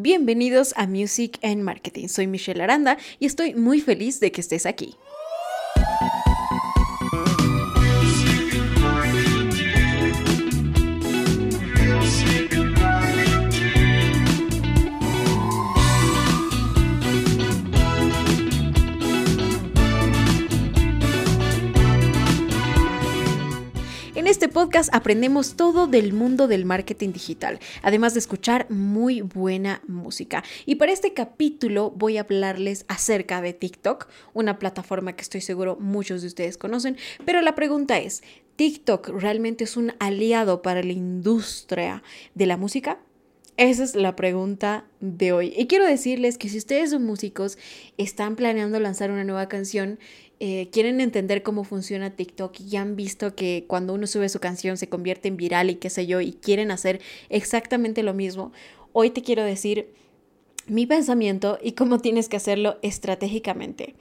Bienvenidos a Music and Marketing. Soy Michelle Aranda y estoy muy feliz de que estés aquí. Este podcast aprendemos todo del mundo del marketing digital, además de escuchar muy buena música. Y para este capítulo voy a hablarles acerca de TikTok, una plataforma que estoy seguro muchos de ustedes conocen, pero la pregunta es, ¿TikTok realmente es un aliado para la industria de la música? Esa es la pregunta de hoy. Y quiero decirles que si ustedes son músicos, están planeando lanzar una nueva canción, eh, quieren entender cómo funciona TikTok y han visto que cuando uno sube su canción se convierte en viral y qué sé yo, y quieren hacer exactamente lo mismo, hoy te quiero decir mi pensamiento y cómo tienes que hacerlo estratégicamente.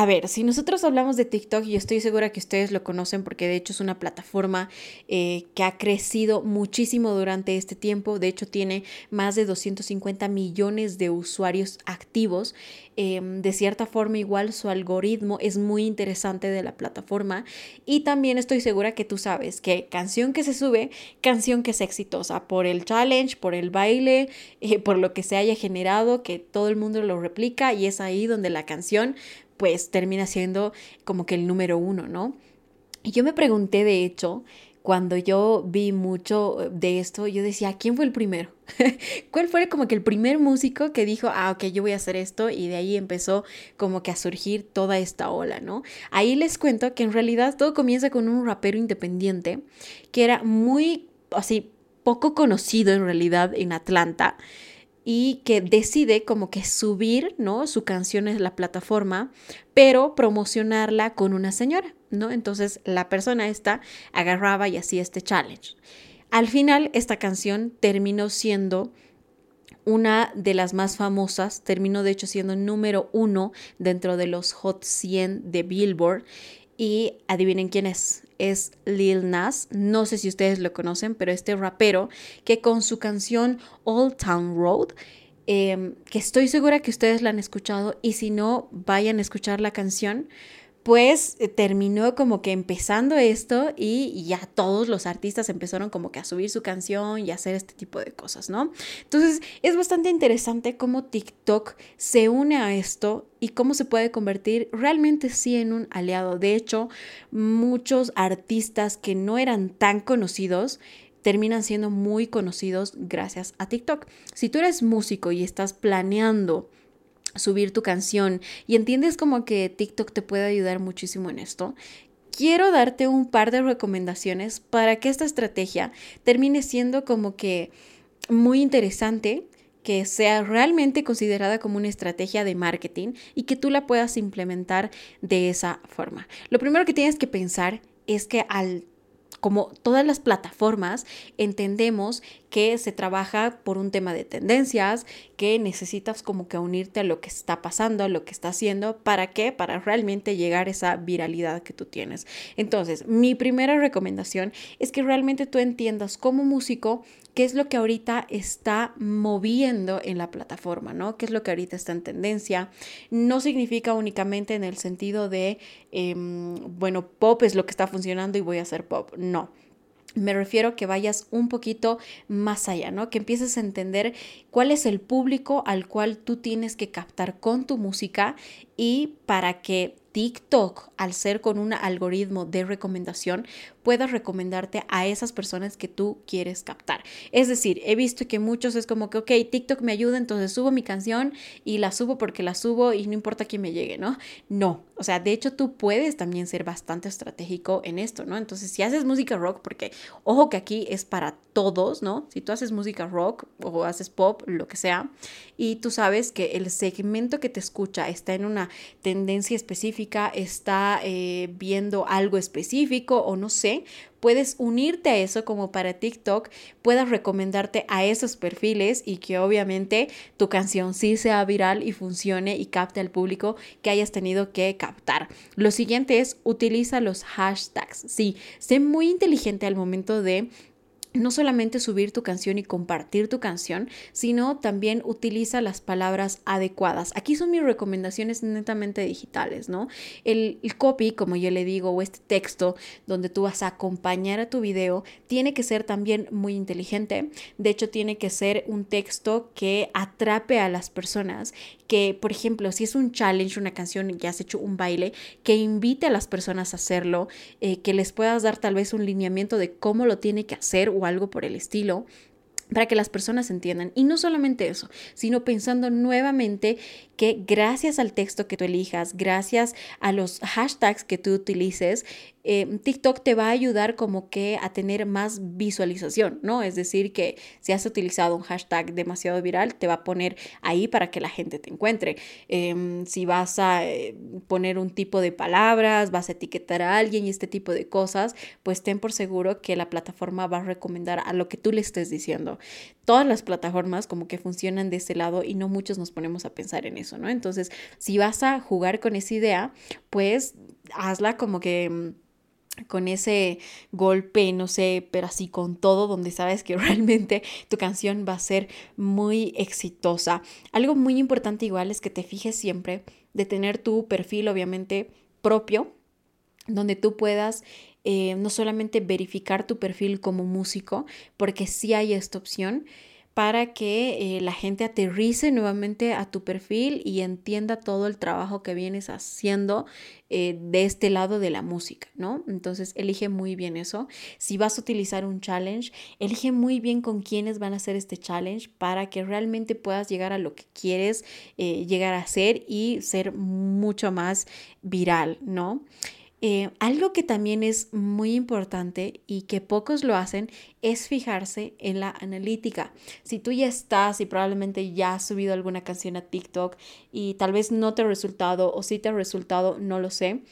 A ver, si nosotros hablamos de TikTok, y estoy segura que ustedes lo conocen porque de hecho es una plataforma eh, que ha crecido muchísimo durante este tiempo, de hecho tiene más de 250 millones de usuarios activos. Em, de cierta forma igual su algoritmo es muy interesante de la plataforma y también estoy segura que tú sabes que canción que se sube, canción que es exitosa por el challenge, por el baile, eh, por lo que se haya generado, que todo el mundo lo replica y es ahí donde la canción pues termina siendo como que el número uno, ¿no? Y yo me pregunté, de hecho, cuando yo vi mucho de esto, yo decía, ¿quién fue el primero? ¿Cuál fue como que el primer músico que dijo, ah, ok, yo voy a hacer esto? Y de ahí empezó como que a surgir toda esta ola, ¿no? Ahí les cuento que en realidad todo comienza con un rapero independiente que era muy, así, poco conocido en realidad en Atlanta y que decide como que subir, ¿no? Su canción en la plataforma, pero promocionarla con una señora, ¿no? Entonces la persona esta agarraba y hacía este challenge. Al final, esta canción terminó siendo una de las más famosas, terminó de hecho siendo número uno dentro de los Hot 100 de Billboard. Y adivinen quién es es Lil Nas. No sé si ustedes lo conocen, pero este rapero que con su canción Old Town Road, em, que estoy segura que ustedes la han escuchado y si no, vayan a escuchar la canción pues terminó como que empezando esto y ya todos los artistas empezaron como que a subir su canción y hacer este tipo de cosas, ¿no? Entonces es bastante interesante cómo TikTok se une a esto y cómo se puede convertir realmente sí en un aliado. De hecho, muchos artistas que no eran tan conocidos terminan siendo muy conocidos gracias a TikTok. Si tú eres músico y estás planeando subir tu canción y entiendes como que TikTok te puede ayudar muchísimo en esto, quiero darte un par de recomendaciones para que esta estrategia termine siendo como que muy interesante, que sea realmente considerada como una estrategia de marketing y que tú la puedas implementar de esa forma. Lo primero que tienes que pensar es que al como todas las plataformas, entendemos que se trabaja por un tema de tendencias, que necesitas como que unirte a lo que está pasando, a lo que está haciendo, ¿para qué? Para realmente llegar a esa viralidad que tú tienes. Entonces, mi primera recomendación es que realmente tú entiendas como músico qué es lo que ahorita está moviendo en la plataforma, ¿no? ¿Qué es lo que ahorita está en tendencia? No significa únicamente en el sentido de, em, bueno, pop es lo que está funcionando y voy a hacer pop. No me refiero a que vayas un poquito más allá, ¿no? Que empieces a entender cuál es el público al cual tú tienes que captar con tu música y para que TikTok, al ser con un algoritmo de recomendación, puedas recomendarte a esas personas que tú quieres captar. Es decir, he visto que muchos es como que, ok, TikTok me ayuda, entonces subo mi canción y la subo porque la subo y no importa quién me llegue, ¿no? No, o sea, de hecho tú puedes también ser bastante estratégico en esto, ¿no? Entonces, si haces música rock, porque ojo que aquí es para todos, ¿no? Si tú haces música rock o haces pop, lo que sea, y tú sabes que el segmento que te escucha está en una tendencia específica, está eh, viendo algo específico o no sé, puedes unirte a eso como para TikTok, puedas recomendarte a esos perfiles y que obviamente tu canción sí sea viral y funcione y capte al público que hayas tenido que captar. Lo siguiente es utiliza los hashtags. Sí, sé muy inteligente al momento de no solamente subir tu canción y compartir tu canción, sino también utiliza las palabras adecuadas. Aquí son mis recomendaciones netamente digitales, ¿no? El, copy, como yo le digo, o este texto donde tú vas a acompañar a tu video, tiene que ser también muy inteligente. De hecho, tiene que ser un texto que atrape a las personas, que, por ejemplo, si es un challenge, una canción y has hecho un baile, que invite a las personas a hacerlo, eh, que les puedas dar tal vez un lineamiento de cómo lo tiene que hacer o algo por el estilo para que las personas entiendan. Y no solamente eso, sino pensando nuevamente que gracias al texto que tú elijas, gracias a los hashtags que tú utilices, eh, TikTok te va a ayudar como que a tener más visualización, ¿no? Es decir, que si has utilizado un hashtag demasiado viral, te va a poner ahí para que la gente te encuentre. Em, si vas a eh, poner un tipo de palabras, vas a etiquetar a alguien y este tipo de cosas, pues ten por seguro que la plataforma va a recomendar a lo que tú le estés diciendo. Todas las plataformas como que funcionan de ese lado y no muchos nos ponemos a pensar en eso, ¿no? Entonces, si vas a jugar con esa idea, pues hazla como que mm, con ese golpe, no sé, pero así con todo, donde sabes que realmente tu canción va a ser muy exitosa. Algo muy importante igual es que te fijes siempre de tener tu perfil, obviamente, propio, donde tú puedas eh, no solamente verificar tu perfil como músico, porque sí hay esta opción, para que eh, la gente aterrice nuevamente a tu perfil y entienda todo el trabajo que vienes haciendo eh, de este lado de la música, ¿no? Entonces, elige muy bien eso. Si vas a utilizar un challenge, elige muy bien con quiénes van a hacer este challenge para que realmente puedas llegar a lo que quieres llegar a hacer y ser mucho más viral, ¿no? Eh, algo que también es muy importante y que pocos lo hacen es fijarse en la analítica. Si tú ya estás y probablemente ya has subido alguna canción a TikTok y tal vez no te ha resultado o si te ha resultado, no lo sé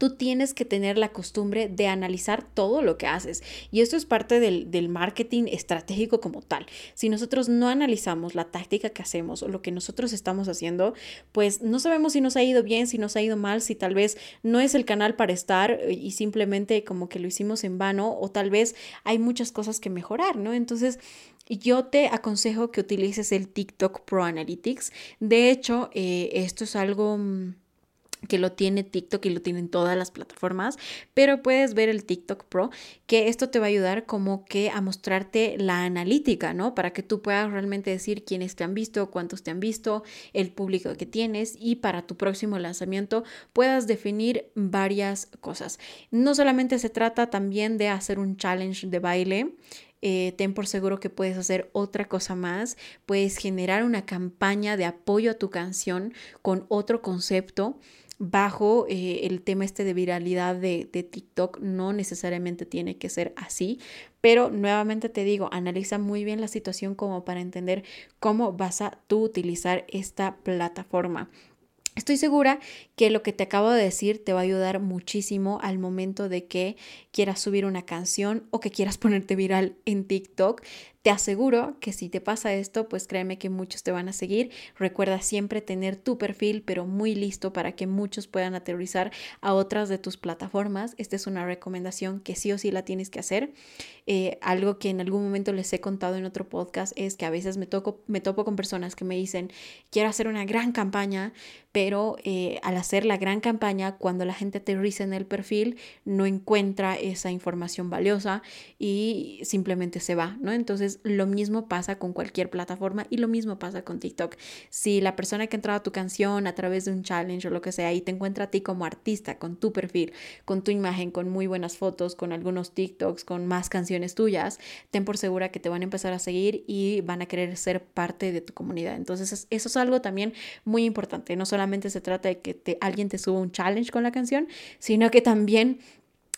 tú tienes que tener la costumbre de analizar todo lo que haces. Y esto es parte del, del, marketing estratégico como tal. Si nosotros no analizamos la táctica que hacemos o lo que nosotros estamos haciendo, pues no sabemos si nos ha ido bien, si nos ha ido mal, si tal vez no es el canal para estar eh, y simplemente como que lo hicimos en vano o tal vez hay muchas cosas que mejorar, ¿no? Entonces... Yo te aconsejo que utilices el TikTok Pro Analytics. De hecho, eh, esto es algo mm, que lo tiene TikTok y lo tienen todas las plataformas, pero puedes ver el TikTok Pro, que esto te va a ayudar como que a mostrarte la analítica, ¿no? Para que tú puedas realmente decir quiénes te han visto, cuántos te han visto, el público que tienes y para tu próximo lanzamiento puedas definir varias cosas. No solamente se trata también de hacer un challenge de baile, eh, ten por seguro que puedes hacer otra cosa más, puedes generar una campaña de apoyo a tu canción con otro concepto bajo eh, el tema este de viralidad de, de, TikTok. No necesariamente tiene que ser así, pero nuevamente te digo, analiza muy bien la situación como para entender cómo vas a tú utilizar esta plataforma. Estoy segura que lo que te acabo de decir te va a ayudar muchísimo al momento de que quieras subir una canción o que quieras ponerte viral en TikTok. Te aseguro que si te pasa esto, pues créeme que muchos te van a seguir. Recuerda siempre tener tu perfil, pero muy listo para que muchos puedan aterrizar a otras de tus plataformas. Esta es una recomendación que sí o sí la tienes que hacer. Eh, algo que en algún momento les he contado en otro podcast es que a veces me, toco, me topo con personas que me dicen, quiero hacer una gran campaña, pero eh, al hacer la gran campaña, cuando la gente aterriza en el perfil, no encuentra esa información valiosa y simplemente se va, ¿no? Entonces, Lo mismo pasa con cualquier plataforma y lo mismo pasa con TikTok. Si la persona que ha entrado a tu canción a través de un challenge o lo que sea y te encuentra a ti como artista, con tu perfil, con tu imagen, con muy buenas fotos, con algunos TikToks, con más canciones tuyas, ten por segura que te van a empezar a seguir y van a querer ser parte de tu comunidad. Entonces, eso es algo también muy importante. No solamente se trata de que alguien te suba un challenge con la canción, sino que también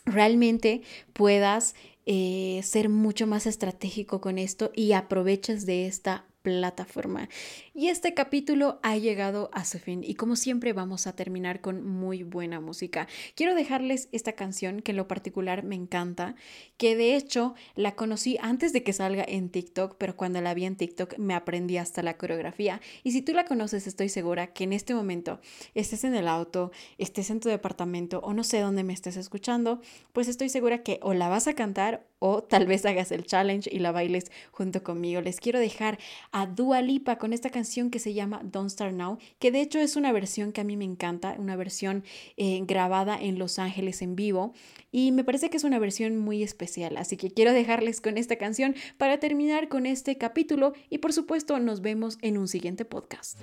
realmente puedas eh, ser mucho más estratégico con esto y aproveches de esta plataforma. Y este capítulo ha llegado a su fin y como siempre vamos a terminar con muy buena música. Quiero dejarles esta canción que en lo particular me encanta, que de hecho la conocí antes de que salga en TikTok, pero cuando la vi en TikTok me aprendí hasta la coreografía. Y si tú la conoces, estoy segura que en este momento estés en el auto, estés en tu departamento o no sé dónde me estés escuchando, pues estoy segura que o la vas a cantar o tal vez hagas el challenge y la bailes junto conmigo. Les quiero dejar a Dua Lipa con esta canción que se llama Don't Start Now, que de hecho es una versión que a mí me encanta, una versión eh, grabada en Los Ángeles en vivo y me parece que es una versión muy especial. Así que quiero dejarles con esta canción para terminar con este capítulo y por supuesto nos vemos en un siguiente podcast.